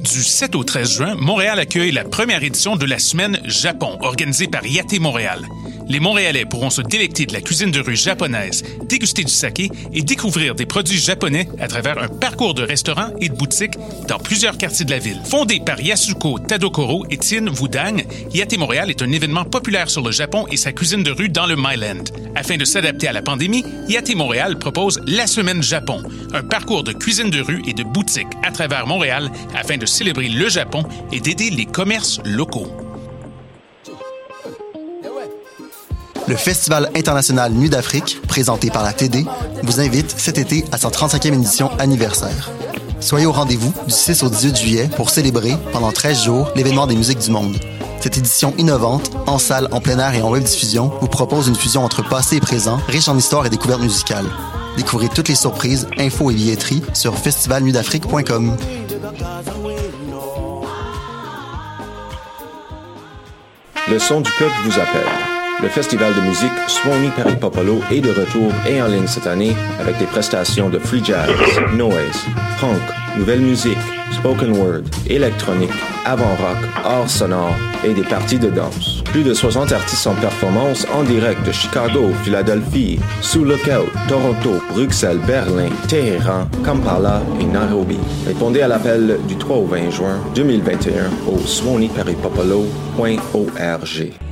Du 7 au 13 juin, Montréal accueille la première édition de la Semaine Japon, organisée par Yate Montréal. Les Montréalais pourront se délecter de la cuisine de rue japonaise, déguster du saké et découvrir des produits japonais à travers un parcours de restaurants et de boutiques dans plusieurs quartiers de la ville. Fondé par Yasuko Tadokoro et Tien Wudang, Yate Montréal est un événement populaire sur le Japon et sa cuisine de rue dans le Myland. Afin de s'adapter à la pandémie, Yate Montréal propose la Semaine Japon, un parcours de cuisine de rue et de boutiques à travers Montréal afin de célébrer le Japon et d'aider les commerces locaux. Le Festival international Nuit d'Afrique, présenté par la TD, vous invite cet été à sa 35e édition anniversaire. Soyez au rendez-vous du 6 au 18 juillet pour célébrer, pendant 13 jours, l'événement des musiques du monde. Cette édition innovante, en salle, en plein air et en web diffusion, vous propose une fusion entre passé et présent, riche en histoire et découvertes musicales. Découvrez toutes les surprises, infos et billetteries sur festivalnuitdafrique.com. Le son du peuple vous appelle. Le festival de musique Swanee Paris Popolo est de retour et en ligne cette année avec des prestations de free jazz, noise, punk, nouvelle musique, spoken word, électronique, avant-rock, art sonore et des parties de danse. Plus de 60 artistes en performance en direct de Chicago, Philadelphie, Sous Lookout, Toronto, Bruxelles, Berlin, Téhéran, Kampala et Nairobi. Répondez à l'appel du 3 au 20 juin 2021 au swaneeparisPopolo.org.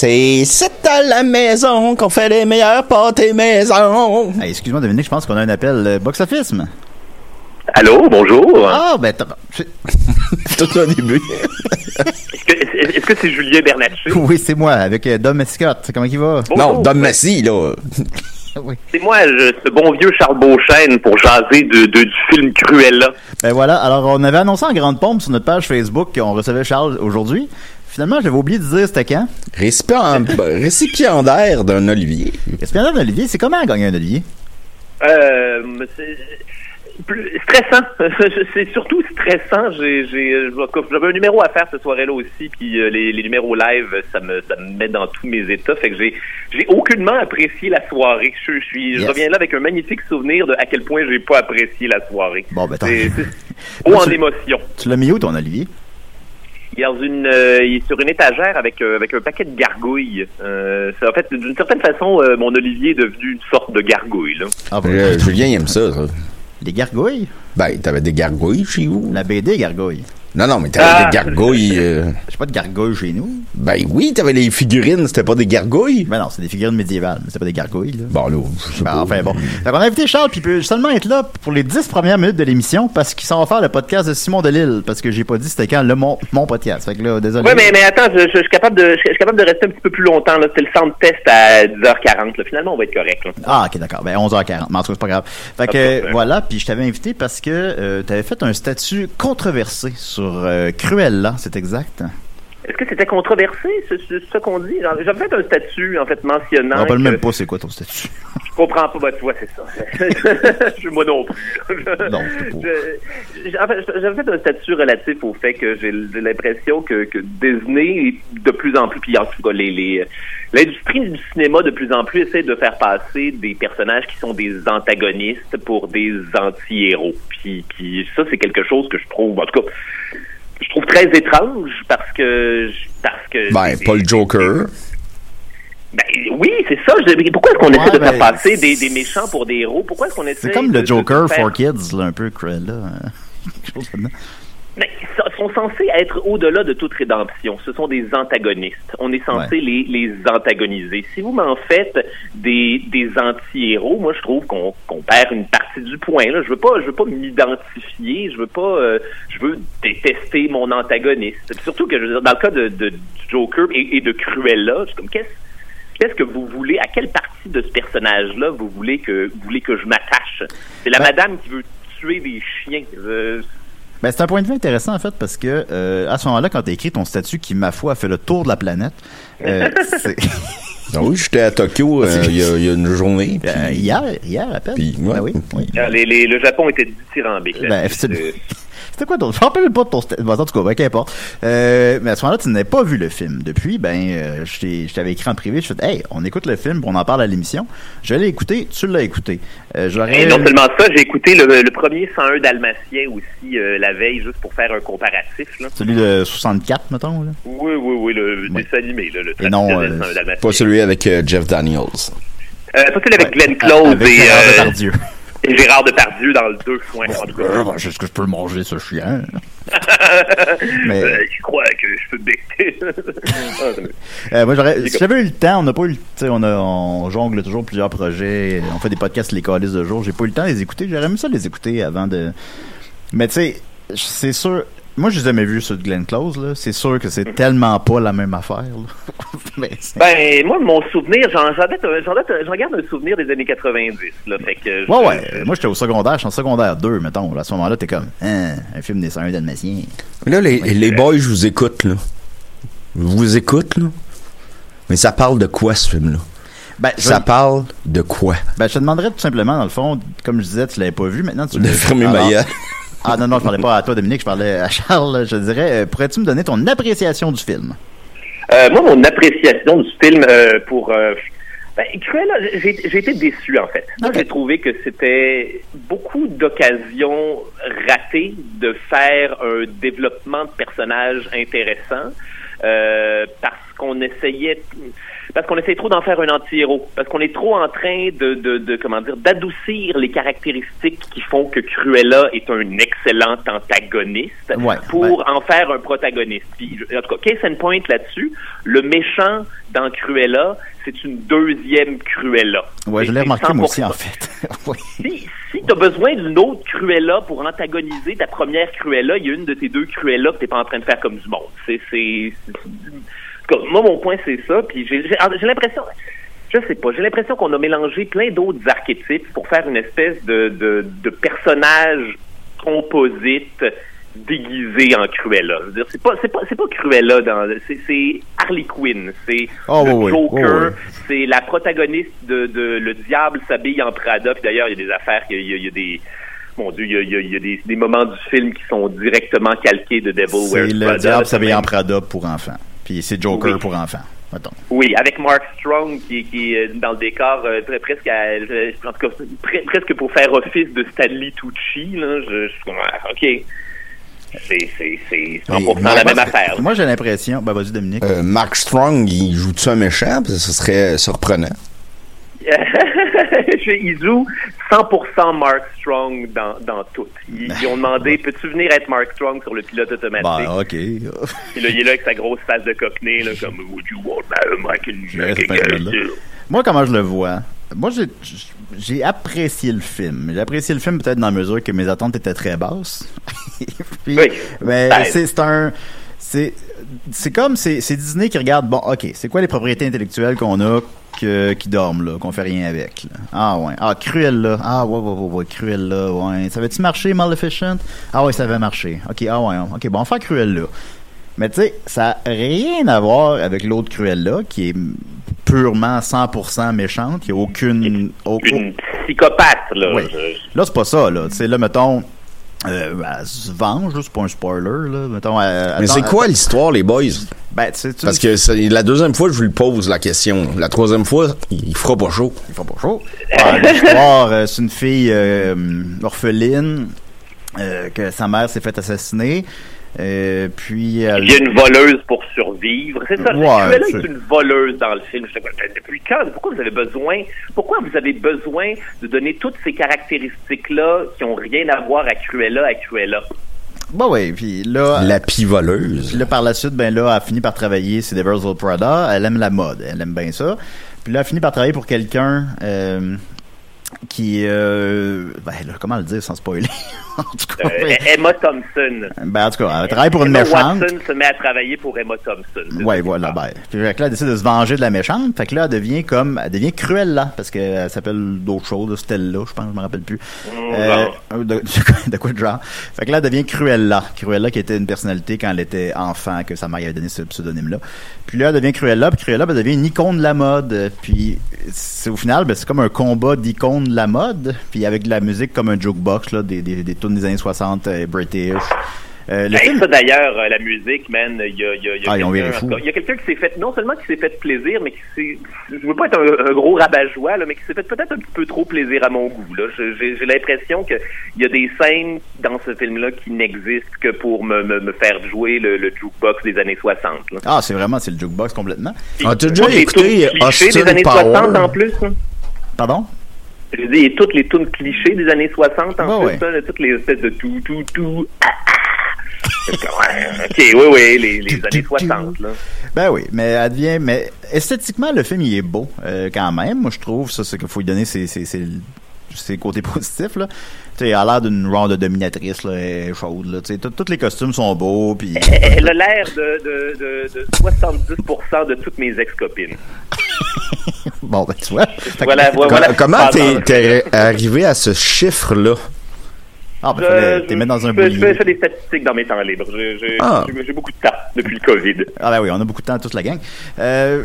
C'est c'est à la maison qu'on fait les meilleurs pâtés maison. Hey, Excuse-moi, Dominique, je pense qu'on a un appel euh, box-office. Allô, bonjour. Ah, ben, t'as- c'est- Tout au début. Est-ce que est-ce que c'est Julien Bernatchez? oui, c'est moi, avec euh, Dom Scott. Comment il va? Bonjour. Non, Dom Massy, là. C'est moi, je- ce bon vieux Charles Beauchesne pour jaser de, de- du film Cruella. Ben voilà, alors on avait annoncé en grande pompe sur notre page Facebook qu'on recevait Charles aujourd'hui. Finalement, j'avais oublié de dire c'était quand? Récipient- récipiendaire d'un olivier. Récipiendaire d'un olivier, c'est comment gagner un olivier? Euh, c'est plus stressant. c'est surtout stressant. J'ai, j'ai, j'avais un numéro à faire cette soirée-là aussi, puis euh, les, les numéros live, ça me, ça me met dans tous mes états. Fait que j'ai, j'ai aucunement apprécié la soirée. Je, je suis, je Yes. reviens là avec un magnifique souvenir de à quel point j'ai pas apprécié la soirée. Bon, ben, tant- c'est, c'est haut Là, en tu- émotion. Tu l'as mis où ton olivier? Il est, dans une, euh, il est sur une étagère avec, euh, avec un paquet de gargouilles. Euh, c'est, en fait, d'une certaine façon, euh, mon Olivier est devenu une sorte de gargouille. Là. Ah, bon. Euh, Julien, il aime ça, ça. Les gargouilles? Ben, t'avais des gargouilles chez vous? La BD gargouille. Non, non, mais t'avais Ah. des gargouilles. euh, J'ai pas de gargouilles chez nous. Ben oui, t'avais les figurines, c'était pas des gargouilles? Ben non, c'est des figurines médiévales, mais c'est pas des gargouilles, là. Bon, là, je sais Ben, pas. enfin bon. Fait qu'on a invité Charles, puis il peut seulement être là pour les 10 premières minutes de l'émission parce qu'il s'en va faire le podcast de Simon Delille, parce que j'ai pas dit c'était quand le mon, mon podcast. Fait que là, désolé. Oui, mais, mais attends, je, suis capable de, je, suis capable de rester un petit peu plus longtemps. Là. C'est le centre test à 10h40. Là. Finalement, on va être correct. Là. Ah, ok, d'accord. Ben, 11h40. Mais en tout cas, c'est pas grave. Fait que, euh, voilà. Puis je t'avais invité parce que euh, t'avais fait un statut controversé sur euh, Cruella, c'est exact? Est-ce que c'était controversé, c'est c'est ça qu'on dit? J'avais fait un statut, en fait, mentionnant. On rappelle que- même pas c'est quoi ton statut. Je comprends pas, bah, tu vois, c'est ça. je, moi non plus. Non, J'avais fait un statut relatif au fait que j'ai l'impression que, que Disney, de plus en plus, puis en tout cas, les, l'industrie du cinéma de plus en plus essaie de faire passer des personnages qui sont des antagonistes pour des anti-héros. Puis, puis ça, c'est quelque chose que je trouve, en tout cas, je trouve très étrange parce que, parce que. Ben, pas le Joker. Ben, oui, c'est ça. Je- pourquoi est-ce qu'on essaie de faire ben, passer des, des méchants pour des héros? Pourquoi est-ce qu'on essaie C'est comme le de Joker faire- for Kids, là, un peu Cruella. hein. Quelque chose là-dedans. Mais ça, sont censés être au-delà de toute rédemption. Ce sont des antagonistes. On est censé les, les antagoniser. Si vous m'en faites des, des anti-héros, moi je trouve qu'on perd une partie du point. Là. Je veux pas, je veux pas m'identifier. Je veux pas, euh, je veux détester mon antagoniste. Puis surtout que je veux dire, dans le cas de, Joker et, et de Cruella, je suis comme qu'est-ce Qu'est-ce que vous voulez, à quelle partie de ce personnage-là vous voulez que vous voulez que je m'attache? C'est la Ben- madame qui veut tuer des chiens. Euh, Ben, c'est un point de vue intéressant, en fait, parce que euh, à ce moment-là, quand tu écrit ton statut qui, ma foi, a fait le tour de la planète, euh, c'est- Ah oui, j'étais à Tokyo euh, il y, a- il y a une journée. puis- Euh, hier, hier, à peine. Puis, ouais. Ben oui, oui. les, les- le Japon était dithyrambique. Ben, Euh, C'était quoi ton... Je me rappelle pas de ton... Bon, en tout cas, ben, qu'importe. Euh, mais à ce moment-là, tu n'avais pas vu le film. Depuis, ben, euh, je t'ai- je t'avais écrit en privé, je fais Hey, on écoute le film, on en parle à l'émission. Je l'ai écouté, tu l'as écouté. Euh, j'aurais... Et non seulement ça, j'ai écouté le, le premier 101 Dalmatien aussi euh, la veille, juste pour faire un comparatif. Là. Celui de 64, mettons, là. Oui, oui, oui, le dessin animé, là, le Et non, euh, 101 Dalmatien. Pas celui avec euh, Jeff Daniels. Euh, ça, c'est avec Glenn Close Avec et, Et Gérard Depardieu dans le deux foin. en tout cas. Euh, ben, Est-ce que je peux le manger, ce chien? Mais- Euh, je crois que je peux te becter. Euh, moi, j'aurais, si j'avais eu le temps, on n'a pas eu le sais, on, a, on jongle toujours plusieurs projets, on fait des podcasts les calices de jour, j'ai pas eu le temps de les écouter, j'aurais aimé ça les écouter avant de... Mais tu sais, c'est sûr, moi je les ai jamais vus de Glenn Close, là, c'est sûr que c'est tellement pas la même affaire. Mais Ben, moi, mon souvenir, j'en j'en date un- j'en date un- j'en garde un souvenir des années 90. Là, fait que je- Ouais, ouais, moi j'étais au secondaire, je suis en secondaire 2, mettons, là, à ce moment-là, t'es comme, hein, un film des 101 dalmatiens. Là, les, les boys, je vous écoute, là. Je vous écoute, là? Mais ça parle de quoi, ce film-là? Ben, je- Ça parle de quoi? Ben, je te demanderais tout simplement, dans le fond, comme je disais, tu l'avais pas vu, maintenant tu De l'as vu. fermer ma Alors- gueule. Ah non, non, je parlais pas à toi, Dominique, je parlais à Charles. Je dirais, euh, pourrais-tu me donner ton appréciation du film? Euh, moi, mon appréciation du film euh, pour euh, ben, Cruella, j'ai été déçu en fait. Moi, j'ai trouvé que c'était beaucoup d'occasions ratées de faire un développement de personnage intéressant parce qu'on essayait parce qu'on essaye trop d'en faire un anti-héros, parce qu'on est trop en train de, de, de comment dire d'adoucir les caractéristiques qui font que Cruella est un excellent antagoniste Ouais, pour ouais. en faire un protagoniste. Puis, en tout cas, case and point là-dessus, le méchant dans Cruella, c'est une deuxième Cruella. Ouais, je l'ai remarqué moi 100%. aussi, en fait. oui. Si, si tu as besoin d'une autre Cruella pour antagoniser ta première Cruella, il y a une de tes deux Cruella que t'es pas en train de faire comme du monde. C'est, tout cas, moi, mon point, c'est ça. Puis j'ai, j'ai, l'impression, je sais pas, j'ai l'impression qu'on a mélangé plein d'autres archétypes pour faire une espèce de, de, de personnage composite déguisé en Cruella. Je veux dire, c'est pas, c'est pas, c'est pas Cruella dans, c'est, Harley Quinn, c'est Oh, le oui. Joker, Oh, oui. c'est la protagoniste de, de Le Diable s'habille en Prada. Puis d'ailleurs, il y a des affaires, il y y a- il y a des mon Dieu, il y a, y a- il y a des, des moments du film qui sont directement calqués de Devil C'est Wears le Prada. diable là, s'habille en Prada pour enfants. Puis c'est Joker Oui. pour enfants. Mettons. Oui, avec Mark Strong qui, qui est dans le décor euh, pre- presque à, euh, en tout cas, pre- presque pour faire office de Stanley Tucci là, je, je suis comme, ah, OK. C'est c'est c'est 100% moi, la même affaire. Moi, j'ai l'impression. Ben, vas-y, Dominique. Euh, Mark Strong, il joue-tu un méchant? Parce que Ce serait surprenant. il joue 100% Mark Strong dans, dans tout. Ils, ils ont demandé, peux-tu venir être Mark Strong sur le pilote automatique? Ben, ok. Puis là, il est là avec sa grosse face de cockney, là, comme Would you want my Michael. Moi, comment je le vois? Moi, j'ai, apprécié le film. J'ai apprécié le film peut-être dans la mesure que mes attentes étaient très basses. Puis, Oui. Mais Ben. c'est, c'est un... C'est, c'est comme, c'est, c'est Disney qui regarde, bon, ok, c'est quoi les propriétés intellectuelles qu'on a que, qui dorment, là, qu'on fait rien avec, là? Ah, ouais. Ah, Cruella. Ah, ouais, ouais, ouais, ouais, Cruella, ouais. Ça avait-tu marché, Maleficent? Ah, ouais, ça avait marché. Ok, ah, ouais, ok, bon, on va faire Cruella. Mais tu sais, ça n'a rien à voir avec l'autre Cruella, qui est purement 100% méchante. N'y a aucune... au- Une psychopathe, là. Oui. Là, c'est pas ça, là. Tu sais, là, mettons... Euh, elle se venge, c'est pas un spoiler, là. Mettons, elle- Mais c'est quoi l'histoire, les boys? Ben, tu sais, tu- Parce que c'est la deuxième fois, je lui pose la question. La troisième fois, il fera pas chaud. Il fera pas chaud. Ah, L'histoire, euh, c'est une fille euh, orpheline euh, que sa mère s'est fait assassiner. Euh, puis elle... Il y a une voleuse pour survivre. C'est ça. Ouais, est une voleuse dans le film. Je sais pas, Depuis quand? Pourquoi vous avez besoin, pourquoi vous avez besoin de donner toutes ces caractéristiques-là qui ont rien à voir à Cruella, à Cruella? Bah oui, puis là... La pivoleuse. Là, par la suite, ben là, elle a fini par travailler, c'est Devils Prada. Elle aime la mode, elle aime bien ça. Puis là, elle a fini par travailler pour quelqu'un euh, qui... Euh, ben là, comment le dire sans spoiler? en tout cas, Euh, Emma Thompson. ben, en tout cas, elle travaille pour une Emma méchante. Watson se met à travailler pour Emma Thompson. Ouais, voilà, ben. Puis là, elle décide de se venger de la méchante. Fait que là, elle devient comme, elle devient Cruella, parce qu'elle s'appelle d'autres choses, là, Stella, je pense, je me rappelle plus. Euh, de, de quoi de genre? Fait que là, elle devient Cruella. Cruella qui était une personnalité quand elle était enfant, que sa mère avait donné ce pseudonyme-là. Puis là, elle devient Cruella, puis Cruella, ben, devient une icône de la mode. Puis au final, ben, c'est comme un combat d'icônes de la mode, puis avec de la musique comme un jukebox, là, des, des, des tunes des années 60 euh, british. Euh, le Hey, film, ça d'ailleurs, euh, la musique, man, il y a, il y a, il y a Ah, quelqu'un- y a quelqu'un qui s'est fait, non seulement qui s'est fait plaisir, mais qui s'est, je veux pas être un, un gros rabat-joie, là, mais qui s'est fait peut-être un petit peu trop plaisir à mon goût, là. J'ai l'impression que il y a des scènes dans ce film-là qui n'existent que pour me, me, me faire jouer le, le jukebox des années 60, là. ah, c'est vraiment, c'est le jukebox complètement. Ah, Toutes déjà écouté Austin des années Power? 60 en plus, là. Pardon? Je dis, et toutes les tunes clichés des années 60 en ouais. là, toutes les espèces de tout, tout, tout. ah, ah. Ok, oui, oui, les, les années 60, là. Ben oui, mais elle devient, mais esthétiquement le film il est beau euh, quand même. Moi je trouve ça, c'est qu'il faut lui donner ses, ses, ses, ses côtés positifs là. Tu sais, elle a l'air d'une genre de dominatrice là, chaude là. Tous les costumes sont beaux puis. Elle a l'air de, de, de, de 70% de toutes mes ex-copines. bon ben tu vois. Voilà, voilà. Comment t'es arrivé à ce chiffre-là? Ah ben Je- fallait t'es mettre dans un je, fais- je, des statistiques dans mes temps libres. J'ai Ah. j'ai- beaucoup de temps depuis le COVID. Ah ben oui, on a beaucoup de temps toute la gang. Euh,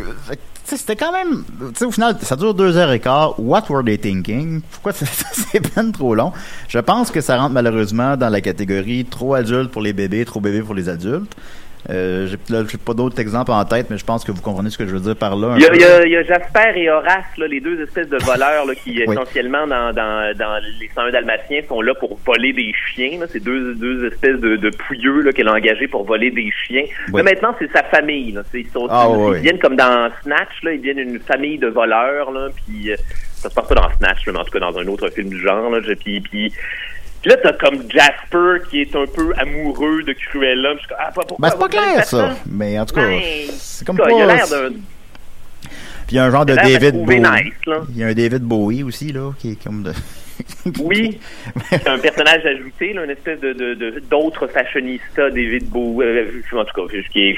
c'était quand même, tu sais, au final, ça dure deux heures et quart. What were they thinking? Pourquoi c'est- c'est peine trop long? Je pense que ça rentre malheureusement dans la catégorie trop adulte pour les bébés, trop bébé pour les adultes. Euh, j'ai là, j'ai pas d'autres exemples en tête, mais je pense que vous comprenez ce que je veux dire par là. Il y, a, peu. il, y a, il y a Jasper et Horace, là, les deux espèces de voleurs là, qui, Oui. essentiellement, dans, dans, dans les 101 Dalmatiens, sont là pour voler des chiens. là. C'est deux, deux espèces de, de pouilleux qu'elle a engagés pour voler des chiens. Oui. Mais maintenant, c'est sa famille. Là. Ils, sont, Ah, ils, oui, viennent comme dans Snatch, là, ils viennent une famille de voleurs. Là, puis, euh, ça se passe pas dans Snatch, mais en tout cas dans un autre film du genre. Là, puis, puis là, t'as comme Jasper qui est un peu amoureux de Cruella. Je ah, pourquoi Ben, c'est pas clair, ça. Mais en tout cas, Ben, c'est comme ça. Il a l'air d'un Puis il y a un genre de David Bowie. nice. Il y a un David Bowie aussi, là, qui est comme de... Oui, c'est un personnage ajouté, là, une espèce de de- fashionista, David Bowie, euh, en tout cas, qui, est-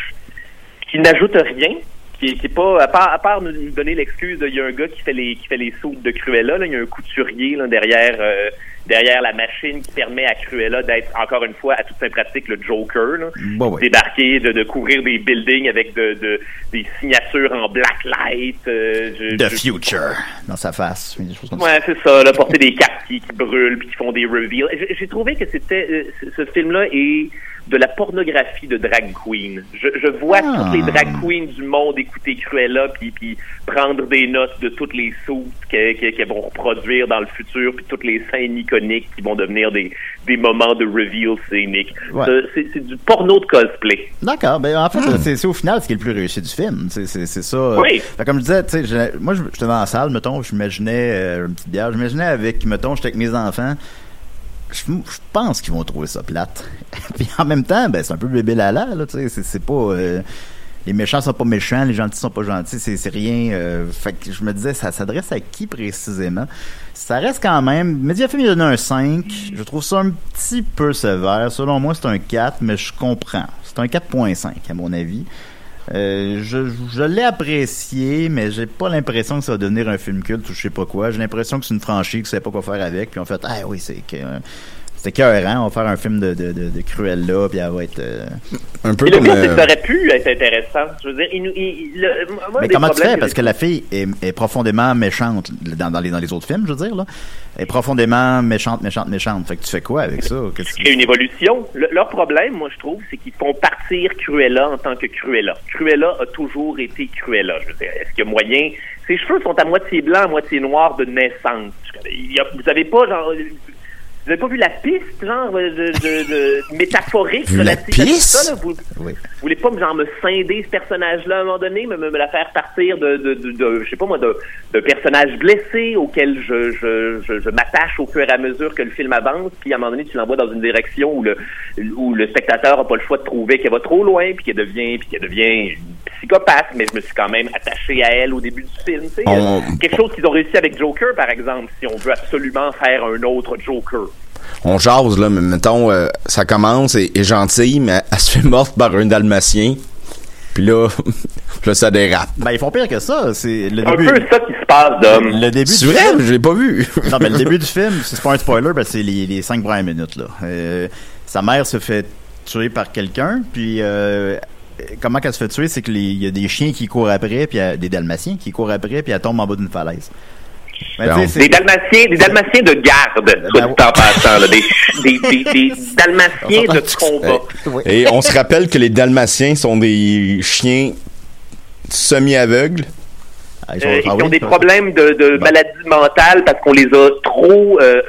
qui n'ajoute rien, qui, qui est pas, à part, à part nous donner l'excuse, de- il y a un gars qui fait les qui fait les soupes de Cruella, là, il y a un couturier là, derrière euh, derrière la machine qui permet à Cruella d'être encore une fois à toute fin pratique le Joker, là, Bon, ouais. débarquer, de, de couvrir des buildings avec de, de- des signatures en black light. euh, je- The je- Future dans sa face. Des comme. Ouais, c'est ça, là, porter des cartes qui, qui brûlent puis qui font des reveals. J'ai- trouvé que c'était euh, ce film-là est de la pornographie de drag queen. Je, je vois Ah. toutes les drag queens du monde écouter Cruella puis, puis prendre des notes de toutes les sauts qu'elles vont reproduire dans le futur puis toutes les scènes iconiques qui vont devenir des, des moments de reveal scénique. Ouais. Ça, C'est du porno de cosplay. D'accord. Ben, en fait, c'est c'est au final ce qui est le plus réussi du film. C'est ça. euh, Oui. fait comme je disais, je- moi, je- j'étais dans la salle, mettons, je m'imaginais euh, une petite bière. Je m'imaginais avec, mettons, j'étais avec mes enfants. Je, pense qu'ils vont trouver ça plate. Puis en même temps, ben, c'est un peu bébé lala, là. C'est- pas. euh, les méchants sont pas méchants, les gentils sont pas gentils, c'est rien. euh, je me disais, ça s'adresse à qui précisément? Ça reste quand même. Mediafilm il a donné un 5. Je trouve ça un petit peu sévère. Selon moi, c'est un 4, mais je comprends. C'est un 4.5 à mon avis. Euh, je je l'ai apprécié, mais j'ai pas l'impression que ça va devenir un film culte ou je sais pas quoi. J'ai l'impression que c'est une franchise qui sait pas quoi faire avec. Puis on fait, ah oui, c'est C'est écœurant, on va faire un film de, de, de, de Cruella, puis elle va être... euh, Un peu Et le comme. pire, c'est que euh, ça aurait pu être intéressant. Je veux dire, il, nous- il- il- le- moi, Mais comment tu fais? Parce que la fille est, est profondément méchante dans, dans, les, dans les autres films, je veux dire. Là. Elle est profondément méchante, méchante, méchante. Fait que tu fais quoi avec ça? Qu'est-ce une évolution. Le- leur problème, moi, je trouve, c'est qu'ils font partir Cruella en tant que Cruella. Cruella a toujours été Cruella. Je veux dire, est-ce qu'il y a moyen... Ses cheveux sont à moitié blancs, à moitié noirs de naissance. Il y a- vous avez pas, genre... Vous avez pas vu la piste, genre, de, de, de- métaphorique Vu la piste? ça, là? Vous, vous voulez pas, genre, me scinder ce personnage-là à un moment donné, me, me, me la faire partir de, de, de, je sais pas moi, de, de personnage blessé auquel je, je, je, je m'attache au fur et à mesure que le film avance, puis à un moment donné, tu l'envoies dans une direction où le, où le spectateur a pas le choix de trouver qu'elle va trop loin, puis qu'elle devient, puis qu'elle devient une psychopathe, mais je me suis quand même attaché à elle au début du film, tu sais. On- Quelque chose qu'ils ont réussi avec Joker, par exemple, si on veut absolument faire un autre Joker. On jase, là, mais mettons, euh, ça commence, et est gentille, mais elle se fait morte par un dalmatien. Puis là, là, ça dérape. Ben, ils font pire que ça. C'est le Un début. peu ça qui se passe, Dom. Le début C'est du vrai? film. Je l'ai pas vu. non, mais le début du film, c'est pas un spoiler, ben, c'est les, les cinq premières minutes, là. Euh, sa mère se fait tuer par quelqu'un, puis euh, comment qu'elle se fait tuer, c'est que les- il y a des chiens qui courent après, puis il y a des dalmatiens qui courent après, puis elle tombe en bas d'une falaise. Ben, c'est- Des dalmatiens, des dalmatiens de garde, soit dit en passant, là, des, des, des, des dalmatiens de combat. Et on se rappelle que les dalmatiens sont des chiens semi-aveugles. Euh, ils ont des problèmes de, de maladie mentale parce qu'on les a trop euh, euh,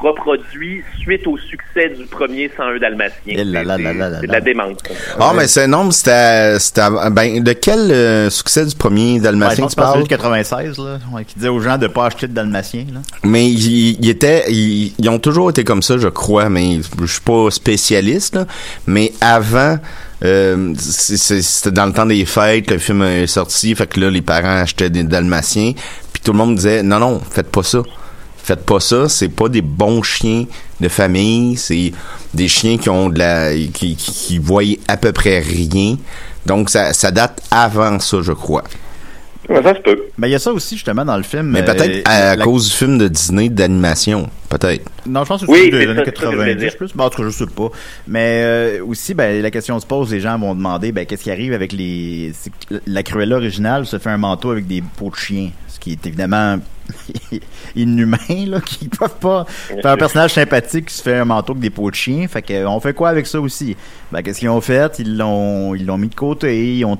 reproduits suite au succès du premier 101 Dalmatien. Eh C'est de la démence. Ah, mais c'est non, mais c'était, c'était, ben, de quel euh, succès du premier dalmatien tu parles? celui de 96, là, ouais, qui disait aux gens de pas acheter de dalmatien, là. Mais ils, ils étaient, ils, ils ont toujours été comme ça, je crois, mais je suis pas spécialiste, là. Mais avant, euh, c'était dans le temps des fêtes que le film est sorti, fait que là, les parents achetaient des dalmatiens, puis tout le monde disait, non, non, faites pas ça. Faites pas ça, c'est pas des bons chiens de famille, c'est des chiens qui ont de la, qui, qui, qui voient à peu près rien. Donc, ça, ça date avant ça, je crois. Ça se peut. Ben, il y a ça aussi, justement, dans le film. Mais euh, peut-être à la- cause du film de Disney d'animation, peut-être. Non, je pense que Oui, c'est des années ça, c'est ça que je voulais 90 dire. plus. Bon, en tout cas, je sais pas. Mais euh, aussi, ben, la question se pose, les gens vont demander, ben, qu'est-ce qui arrive avec les... c'est que La Cruella originale se fait un manteau avec des peaux de chien, ce qui est évidemment inhumain, là, qui peuvent pas faire un personnage sympathique qui se fait un manteau avec des peaux de chien. Fait que, on fait quoi avec ça aussi? Ben, qu'est-ce qu'ils ont fait? Ils l'ont, ils l'ont mis de côté, ils ont,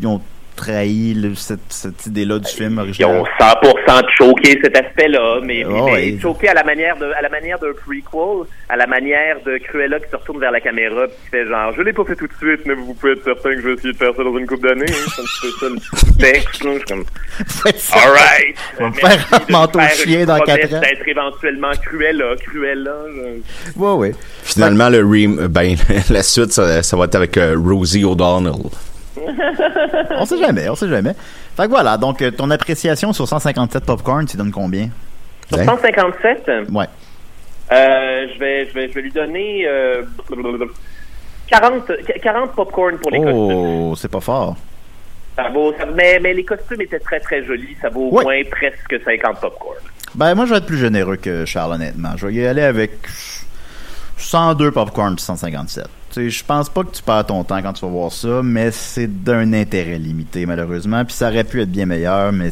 ils ont trahi le- cette, cette idée-là du film Ils original. ont 100% choqué cet aspect-là, mais, Oh, mais choqué à la manière de, à la manière d'un prequel, à la manière de Cruella qui se retourne vers la caméra puis qui fait genre, je l'ai pas fait tout de suite, mais vous pouvez être certain que je vais essayer de faire ça dans une couple d'années. hein. C'est un petit peu ça le texte, là. Je suis comme, alright. On va faire un manteau chien dans promesse quatre ans. D'être éventuellement Cruella, Cruella. je- Ouais, ouais. Finalement, le rem ben, la suite, ça, ça va être avec euh, Rosie O'Donnell. On sait jamais, on sait jamais. Fait que voilà, donc euh, ton appréciation sur 157 popcorn, tu donnes combien? Sur 157, Ouais. euh, je vais, je vais, je vais lui donner, euh, 40, 40 popcorn pour les costumes. Oh, c'est pas fort. Ça vaut, ça- mais, mais les costumes étaient très très jolis. Ça vaut au moins presque 50 popcorn. Ben, moi, je vais être plus généreux que Charles, honnêtement. Je vais y aller avec 102 popcorn puis 157. Je pense pas que tu perds ton temps quand tu vas voir ça, mais c'est d'un intérêt limité, malheureusement. Puis ça aurait pu être bien meilleur, mais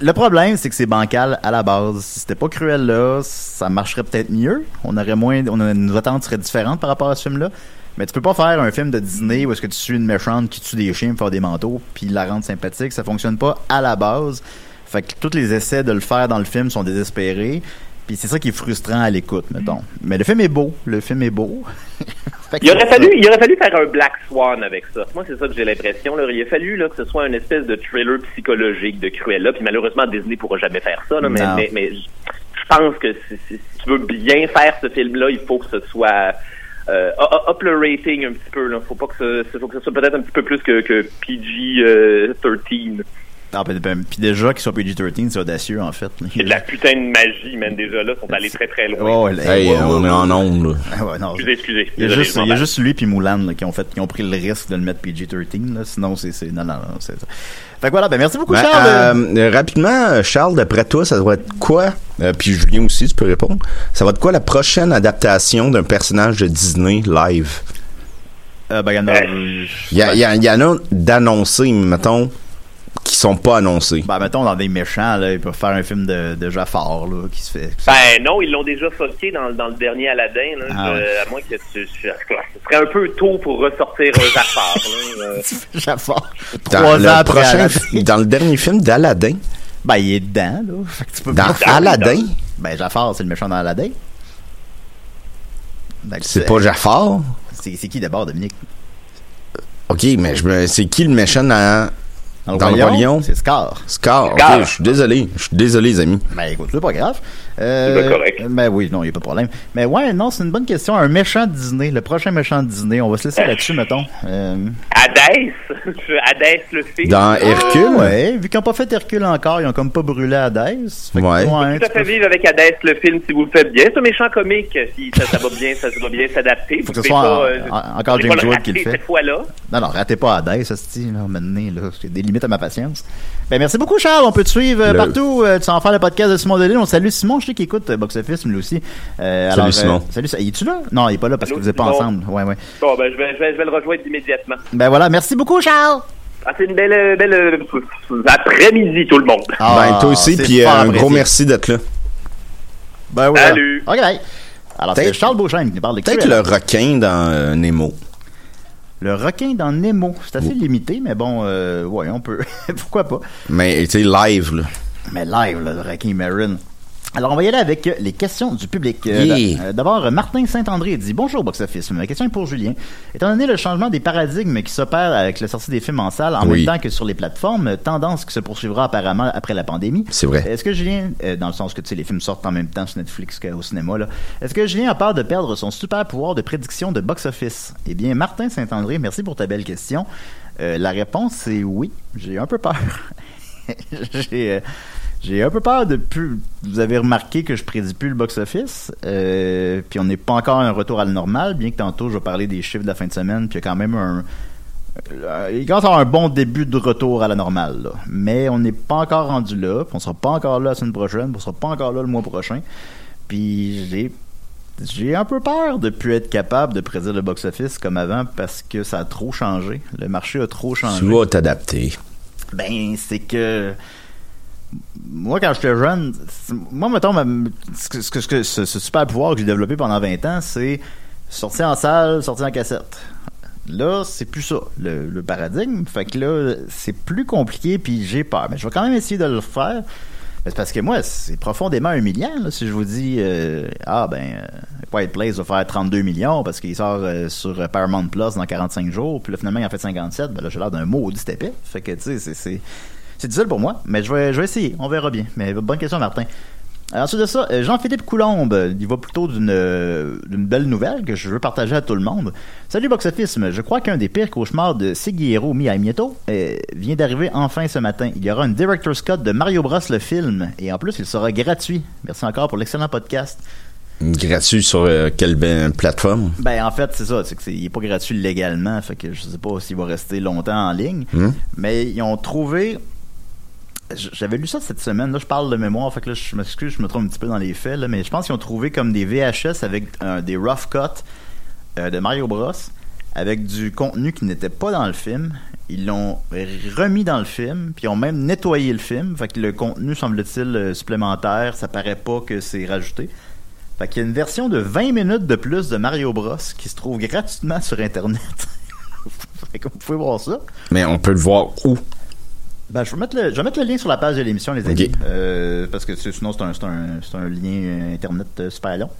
Le problème, c'est que c'est bancal à la base. Si c'était pas cruel là, ça marcherait peut-être mieux. On aurait moins... On a- nos attentes seraient différentes par rapport à ce film-là. Mais tu peux pas faire un film de Disney où est-ce que tu suis une méchante qui tue des chiens pour faire des manteaux puis la rendre sympathique. Ça fonctionne pas à la base. Fait que tous les essais de le faire dans le film sont désespérés. Puis c'est ça qui est frustrant à l'écoute, mettons. Mais le film est beau. Le film est beau. Il aurait fallu, il aurait fallu faire un Black Swan avec ça. Moi, c'est ça que j'ai l'impression. Il a fallu là, que ce soit une espèce de thriller psychologique de Cruella. Puis malheureusement, Disney pourra jamais faire ça. Là, mais, mais, mais je pense que si, si- si tu veux bien faire ce film-là, il faut que ce soit euh, up le rating un petit peu. Là. Faut pas que ce, faut que ce soit peut-être un petit peu plus que, que PG euh, 13. Ah, ben, ben, puis déjà qu'ils soient PG-13, c'est audacieux, en fait. C'est de la putain de magie, man. Déjà là, ils sont allés très très loin. Oh, Hey, on est en onde, là. Ah ouais, non, Excusez, excusez. Il y a, Désolé, juste, je m'en il y a bats. juste lui puis Moulin là, qui ont fait qui ont pris le risque de le mettre PG-13 là. sinon c'est non non non c'est ça. Fait que voilà, ben merci beaucoup Ben, Charles. euh, euh, rapidement, euh, Charles, d'après toi, ça doit être quoi? Euh, puis Julien aussi, tu peux répondre. Ça va être quoi la prochaine adaptation d'un personnage de Disney live? Euh, ben, il y en a, Il y, a- il y a- il y en a d'annoncés, mettons, qui sont pas annoncés. ben mettons dans des méchants là, ils peuvent faire un film de, de Jafar là qui se fait. Ben non, ils l'ont déjà fucké dans, dans le dernier Aladdin. Là, Ah. À moins que tu, ce serait un peu tôt pour ressortir Jafar. là. Euh, Jafar. Dans Trois le ans après prochain, Aladdin. dans le dernier film d'Aladdin. Ben il est dedans là. Fait que tu peux Dans Aladdin? Ben Jafar c'est le méchant dans Aladdin. C'est pas Jafar? C'est qui d'abord, Dominique? Ok, mais c'est qui le méchant dans, Dans le dans le Roi Lion, Lion? c'est Scar. Scar, Scar. je suis désolé. Je suis désolé, les amis. Ben écoute, c'est pas grave. Euh, C'est correct. Ben oui, non, il a pas de problème. Mais ouais, non, c'est une bonne question. Un méchant Disney, le prochain méchant Disney, on va se laisser là-dessus, mettons. Euh, Hadès, Hadès le film. Dans Hercule? ouais, vu qu'ils n'ont pas fait Hercule encore, ils ont comme pas brûlé Hadès. Fait Ouais. ouais, Tout à tu fait peux- vivre avec Hadès le film si vous le faites bien. C'est un méchant comique. Si ça, ça va bien, ça, va bien s'adapter. Faut Vous que ce soit pas, en- euh, encore James le Wood qui le fait. Cette fois-là. Non, non, ratez pas Hadès, ça se dit, là, maintenant, là. Il y a des limites à ma patience. Ben, merci beaucoup, Charles. On peut te suivre euh, partout. Euh, tu vas en faire le podcast de Simon Delille. On salue Simon, je sais qu'il écoute euh, Box Office, lui aussi. Euh, Salut, Simon. salut, il est-tu là? Non, il est pas là parce que vous êtes pas ensemble. Ouais, ouais. Bon, ben, je vais, je vais, je vais le rejoindre immédiatement. Ben voilà, merci beaucoup, Charles. Ah, c'est une belle, belle euh, après-midi, tout le monde. ben, toi aussi, puis euh, un apprécié. gros merci d'être là. Ben oui. Salut. OK. Alors, c'est Charles Beauchesne qui parle de Peut-être le requin dans euh, Nemo. Le requin dans Nemo. C'est assez limité, mais bon, euh, ouais, on peut. Pourquoi pas? Mais, tu sais, live, là. Mais live, là, le requin Marin. Alors, on va y aller avec les questions du public. Euh, Yeah. euh, D'abord, Martin Saint-André dit Bonjour, Box Office. Ma question est pour Julien. Étant donné le changement des paradigmes qui s'opère avec la sortie des films en salle en Oui. même temps que sur les plateformes, tendance qui se poursuivra apparemment après la pandémie. C'est vrai. Est-ce que Julien, euh, dans le sens que tu sais, les films sortent en même temps sur Netflix qu'au cinéma, là, est-ce que Julien a peur de perdre son super pouvoir de prédiction de box-office? Eh bien, Martin Saint-André, merci pour ta belle question. Euh, la réponse, c'est oui. J'ai un peu peur. J'ai. euh, j'ai un peu peur de plus. Vous avez remarqué que je prédis plus le box-office. Euh, puis on n'est pas encore à un retour à la normale, bien que tantôt je vais parler des chiffres de la fin de semaine. Puis il y a quand même un. euh, Il commence à avoir un bon début de retour à la normale. là. Mais on n'est pas encore rendu là. Puis on sera pas encore là la semaine prochaine. Puis on sera pas encore là le mois prochain. Puis j'ai. J'ai un peu peur de plus être capable de prédire le box-office comme avant parce que ça a trop changé. Le marché a trop changé. Tu vas t'adapter. Ben, c'est que. Moi, quand j'étais jeune, moi, mettons, ce, ce, super pouvoir que j'ai développé pendant 20 ans, c'est sortir en salle, sortir en cassette. Là, c'est plus ça, le, paradigme. Fait que là, c'est plus compliqué, puis j'ai peur. Mais je vais quand même essayer de le faire. Parce que moi, c'est profondément humiliant, là, si je vous dis, euh, ah ben, euh, Quiet Place va faire 32 millions parce qu'il sort euh, sur Paramount Plus dans 45 jours, puis là, finalement, il en fait 57, ben là, j'ai l'air d'un maudit épais. Fait que, tu sais, c'est- c'est... Difficile pour moi, mais je vais, je vais essayer. On verra bien. Mais bonne question, Martin. Alors, ensuite de ça, euh, Jean-Philippe Coulombe, il va plutôt d'une euh, d'une belle nouvelle que je veux partager à tout le monde. Salut Box Office, je crois qu'un des pires cauchemars de Seguiero Miyamoto euh, vient d'arriver enfin ce matin. Il y aura une Director's Cut de Mario Bros le film, et en plus, il sera gratuit. Merci encore pour l'excellent podcast. Gratuit sur euh, quelle ben- plateforme? Ben en fait c'est ça, c'est que c'est il est pas gratuit légalement, fait que je sais pas s'il va rester longtemps en ligne. Hmm? Mais ils ont trouvé j'avais lu ça cette semaine, là je parle de mémoire, fait que là je m'excuse, je me trompe un petit peu dans les faits là, mais je pense qu'ils ont trouvé comme des VHS avec des rough cuts euh, de Mario Bros avec du contenu qui n'était pas dans le film. Ils l'ont remis dans le film, puis ils ont même nettoyé le film, fait que le contenu semble-t-il euh, supplémentaire, ça paraît pas que c'est rajouté. Fait qu'il y a une version de 20 minutes de plus de Mario Bros qui se trouve gratuitement sur Internet. fait que vous pouvez voir ça. Mais on peut le voir où? Ben, je vais mettre le, je vais mettre le lien sur la page de l'émission, les amis. Euh, parce que sinon, c'est un, un, un lien euh, Internet euh, super long.